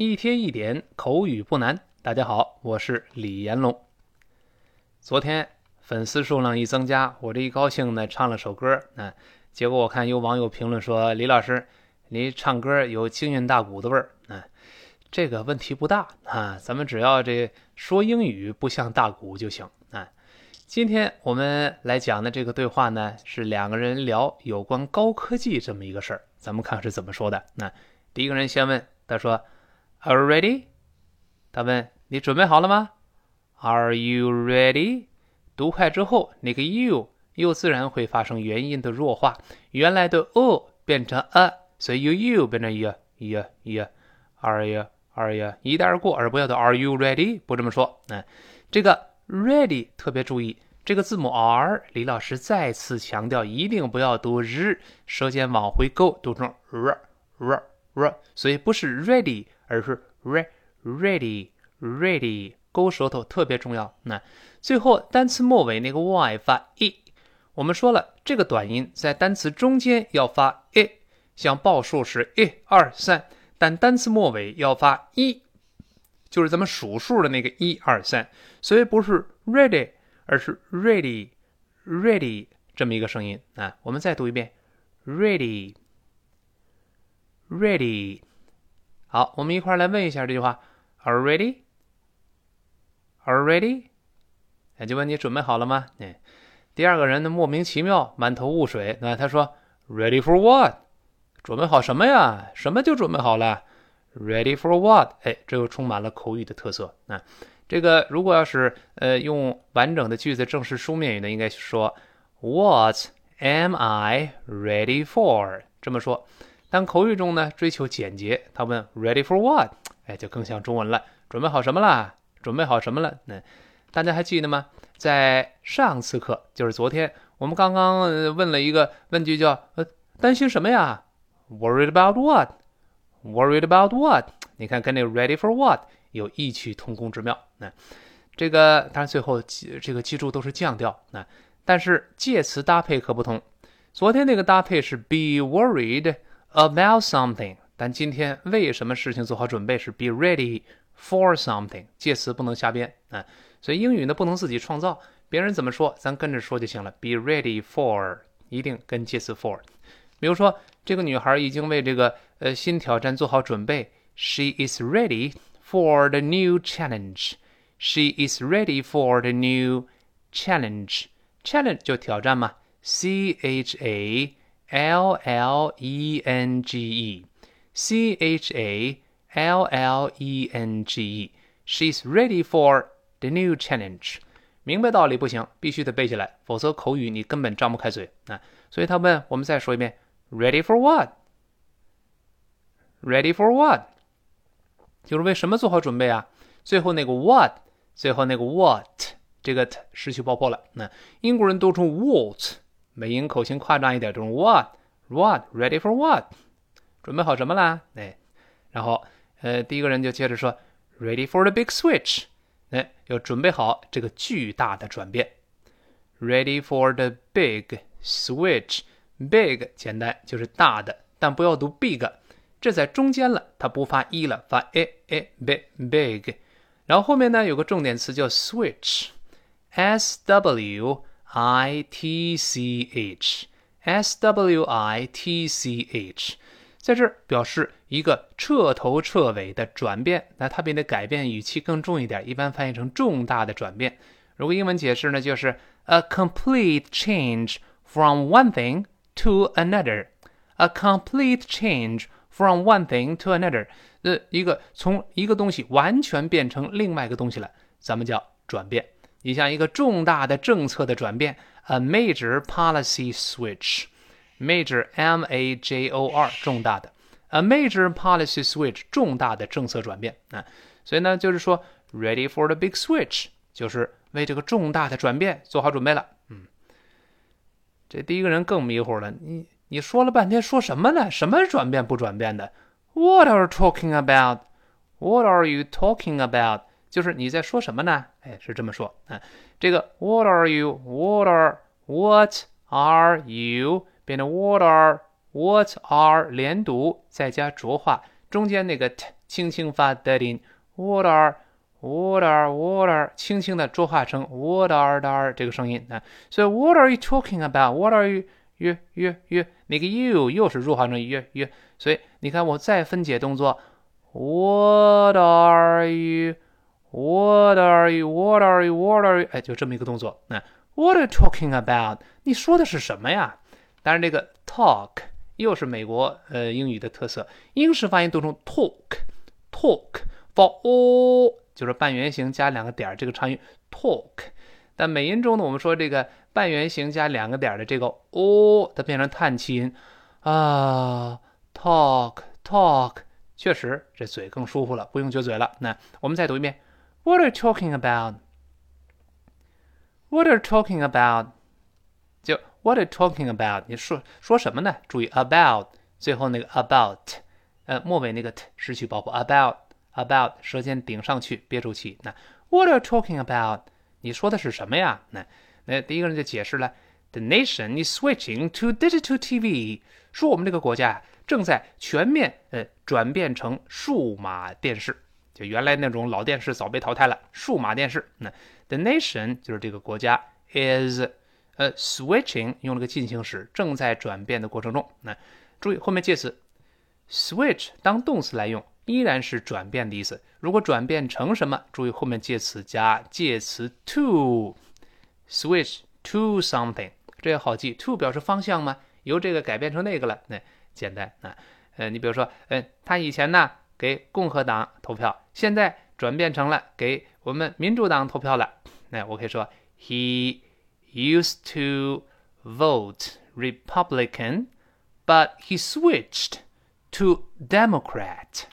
一天一点口语不难。大家好，我是李延龙。昨天粉丝数量一增加，我这一高兴呢，唱了首歌。啊，结果我看有网友评论说：“李老师，你唱歌有京韵大鼓的味儿。”啊，这个问题不大啊，咱们只要这说英语不像大鼓就行。啊，今天我们来讲的这个对话呢，是两个人聊有关高科技这么一个事儿。咱们看是怎么说的。那第一个人先问，他说：“Are you ready？” 他问：“你准备好了吗？” Are you ready？读快之后，那个 you 又自然会发生元音的弱化，原来的 o 变成 a，所以 you you 变成 y y y。Are you are you 一带而过，而不要读 Are you ready？不这么说。嗯，这个 ready 特别注意，这个字母 r，李老师再次强调，一定不要读日，舌尖往回勾，读成 r r r，所以不是 ready，而是 re ready ready。勾舌头特别重要。那最后单词末尾那个 y 发 e，我们说了，这个短音在单词中间要发 e，像报数是一二三，但单词末尾要发一，就是咱们数数的那个一二三，所以不是 ready，而是 ready ready 这么一个声音啊。我们再读一遍 ready ready。好，我们一块儿来问一下这句话：Are ready？Are ready？哎，就问你准备好了吗？哎，第二个人呢，莫名其妙，满头雾水。那他说，Ready for what？准备好什么呀？什么就准备好了？Ready for what？哎，这又充满了口语的特色。那这个如果要是呃用完整的句子正式书面语呢，应该说 What am I ready for？这么说。但口语中呢，追求简洁，他问 Ready for what？哎，就更像中文了。准备好什么了？准备好什么了？那大家还记得吗？在上次课，就是昨天，我们刚刚问了一个问句，叫“呃，担心什么呀？”Worried about what？Worried about what？你看，跟那个 “ready for what” 有异曲同工之妙。那这个当然最后记这个记住都是降调。那但是介词搭配可不同。昨天那个搭配是 “be worried about something”，但今天为什么事情做好准备是 “be ready”。For something，介词不能瞎编啊，所以英语呢不能自己创造，别人怎么说咱跟着说就行了。Be ready for，一定跟介词 for。比如说，这个女孩已经为这个呃新挑战做好准备。She is ready for the new challenge. She is ready for the new challenge. Challenge 就挑战嘛，C H A L L E N G E，C H A。L L E N G E，She's ready for the new challenge。明白道理不行，必须得背下来，否则口语你根本张不开嘴啊。所以他问我们再说一遍：Ready for what？Ready for what？就是为什么做好准备啊？最后那个 what，最后那个 what，这个 t 失去爆破了。那英国人读成 what， 美音口型夸张一点，读成 what？What？Ready for what？准备好什么啦？哎，然后。呃，第一个人就接着说，Ready for the big switch，哎，要准备好这个巨大的转变。Ready for the big switch，big 简单就是大的，但不要读 big，这在中间了，它不发一了，发 a a big big。然后后面呢有个重点词叫 switch，s w i t c h，s w i t c h。在这儿表示一个彻头彻尾的转变，那它比那改变语气更重一点，一般翻译成重大的转变。如果英文解释呢，就是 a complete change from one thing to another。a complete change from one thing to another，呃，一个从一个东西完全变成另外一个东西了，咱们叫转变。你像一个重大的政策的转变，a major policy switch。Major M A J O R 重大的，a major policy switch 重大的政策转变啊，所以呢就是说，ready for the big switch 就是为这个重大的转变做好准备了。嗯，这第一个人更迷糊了，你你说了半天说什么呢？什么转变不转变的？What are you talking about? What are you talking about? 就是你在说什么呢？哎，是这么说啊，这个 What are you? What are What are you? 变成 what are what are 连读，再加浊化，中间那个 t 轻轻发 dead in。What are what are what are 轻轻的浊化成 What are are 这个声音啊。所以 What are you talking about? What are you you you you 那个 you 又是弱化成 you you。所以你看我再分解动作，What are you? What are you? What are you? What are you? 哎，就这么一个动作。那 What are you talking about? 你说的是什么呀？当然，这个 talk 又是美国呃英语的特色，英式发音读成 talk，talk for o 就是半圆形加两个点儿这个长音 talk。但美音中呢，我们说这个半圆形加两个点儿的这个 o，它变成叹气音啊，talk talk，确实这嘴更舒服了，不用撅嘴了。那我们再读一遍。What are you talking about? What are you talking about? 就 What are you talking about? 你说说什么呢？注意 about 最后那个 about，呃，末尾那个 t 失去爆破。about about 舌尖顶上去，憋住气。那 What are you talking about? 你说的是什么呀？那那第一个人就解释了：The nation is switching to digital TV，说我们这个国家正在全面呃转变成数码电视。 就原来那种老电视早被淘汰了，数码电视。那 the nation 就是这个国家 is 呃 switching 用了个进行时，正在转变的过程中。那注意后面介词 switch 当动词来用，依然是转变的意思。如果转变成什么，注意后面介词加介词 to，switch to something，这也好记。to 表示方向嘛，由这个改变成那个了，那简单啊。呃，你比如说，嗯，他以前呢。给共和党投票，现在转变成了给我们民主党投票了。那我可以说，He used to vote Republican, but he switched to Democrat。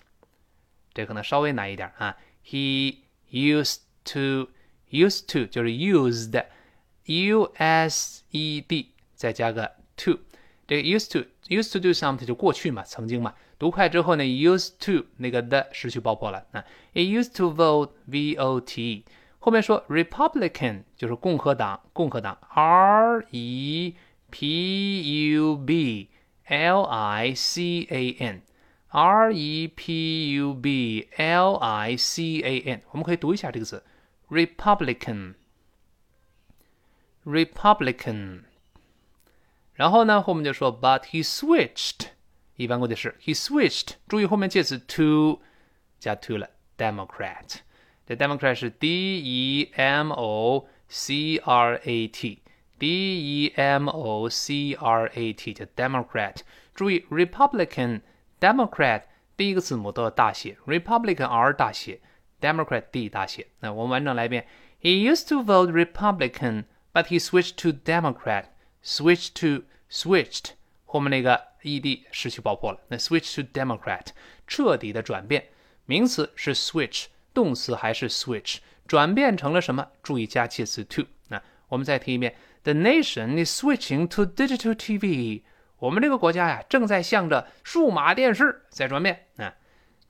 这可能稍微难一点啊。He used to used to 就是 used，U S E D 再加个 to，这个 used to used to do something 就过去嘛，曾经嘛。读快之后呢，used to 那个的失去爆破了啊。It used to vote V O T，后面说 Republican 就是共和党，共和党 R E P U B L I C A N，R E P U B L I C A N，我们可以读一下这个字，Republican，Republican。 然后呢，后面就说 But he switched。一般过去式，he switched。注意后面介词 to 加 to 了，Democrat。这 Democrat 是 D E M O C R A T，D E M O C R A T 叫 Democrat。注意 Republican、Democrat 第一个字母都要大写，Republican R 大写，Democrat D 大写。那我们完整来一遍：He used to vote Republican, but he switched to Democrat. Switch to switched 后面那个。ed 失去爆破了。那 switch to Democrat 彻底的转变，名词是 switch，动词还是 switch，转变成了什么？注意加介词 to。那我们再听一遍：The nation is switching to digital TV。我们这个国家呀，正在向着数码电视在转变。啊，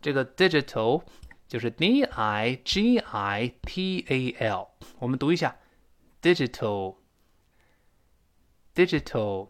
这个 digital 就是 d i g i t a l，我们读一下 digital。Digital,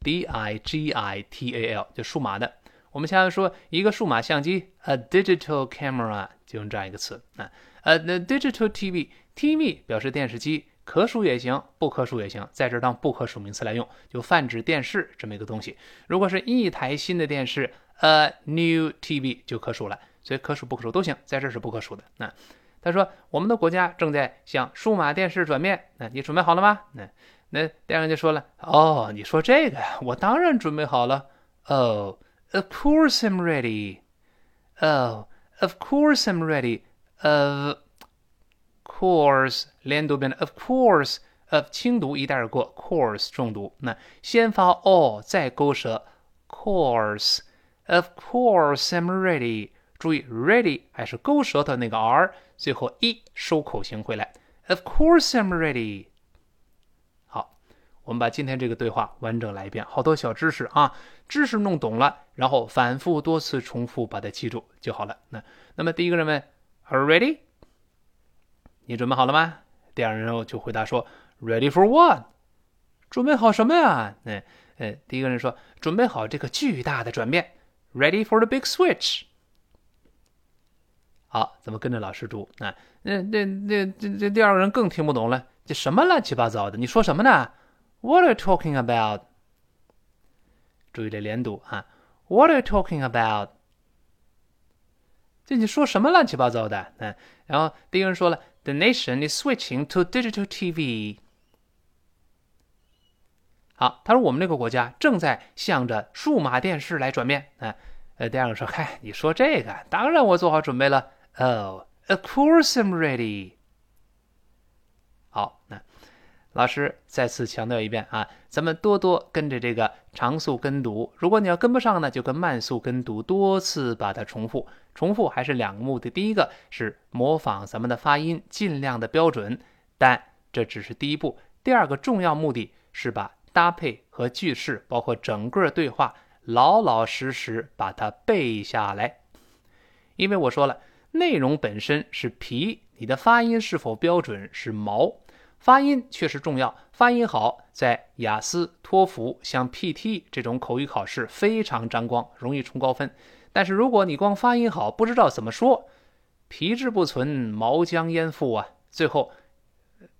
D-I-G-I-T-A-L，就数码的。我们现在说一个数码相机，a digital camera 就用这样一个词啊。呃那 digital TV，TV 表示电视机，可数也行，不可数也行，在这当不可数名词来用，就泛指电视这么一个东西。如果是一台新的电视，a new TV 就可数了，所以可数不可数都行，在这是不可数的。那他说我们的国家正在向数码电视转变，那你准备好了吗？那。那第二个就说了：“哦，你说这个呀，我当然准备好了。Oh, of course I'm ready. Oh, of course I'm ready. Of course，连读变的 of course of 轻读一带而过，course 重读。那先发 o，再勾舌，course of course I'm ready。注意 ready 还是勾舌头那个 r，最后一收口型回来。Of course I'm ready。”我们把今天这个对话完整来一遍，好多小知识啊，知识弄懂了，然后反复多次重复，把它记住就好了。那那么第一个人问，Are ready？你准备好了吗？第二人就回答说，Ready for what？准备好什么呀？嗯嗯，第一个人说，准备好这个巨大的转变，Ready for the big switch。好，咱们跟着老师读啊。那那那这这第二个人更听不懂了，这什么乱七八糟的？你说什么呢？What are you talking about？注意这连读啊。What are you talking about？这你说什么乱七八糟的？嗯，然后第一个人说了，The nation is switching to digital TV。好，他说我们这个国家正在向着数码电视来转变。啊，呃，第二个说，嗨，你说这个，当然我做好准备了。Oh, of course I'm ready. 好，那老师再次强调一遍啊，咱们多多跟着这个长速跟读。如果你要跟不上呢，就跟慢速跟读，多次把它重复。重复还是两个目的，第一个是模仿咱们的发音，尽量的标准，但这只是第一步。第二个重要目的是把搭配和句式，包括整个对话，老老实实把它背下来。因为我说了。内容本身是皮，你的发音是否标准是毛。发音确实重要，发音好，在雅思、托福、像 PT 这种口语考试非常沾光，容易冲高分。但是如果你光发音好，不知道怎么说，皮质不存，毛将焉附啊？最后。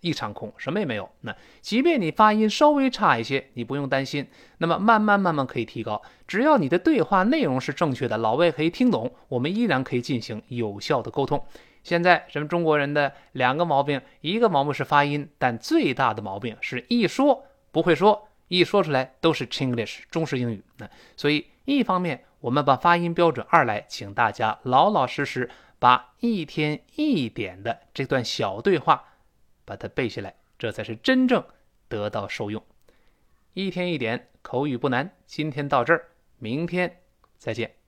一场空，什么也没有。那即便你发音稍微差一些，你不用担心。那么慢慢慢慢可以提高，只要你的对话内容是正确的，老外可以听懂，我们依然可以进行有效的沟通。现在咱们中国人的两个毛病，一个毛病是发音，但最大的毛病是一说不会说，一说出来都是 Chinglish 中式英语。那所以一方面我们把发音标准，二来请大家老老实实把一天一点的这段小对话。把它背下来，这才是真正得到受用。一天一点口语不难，今天到这儿，明天再见。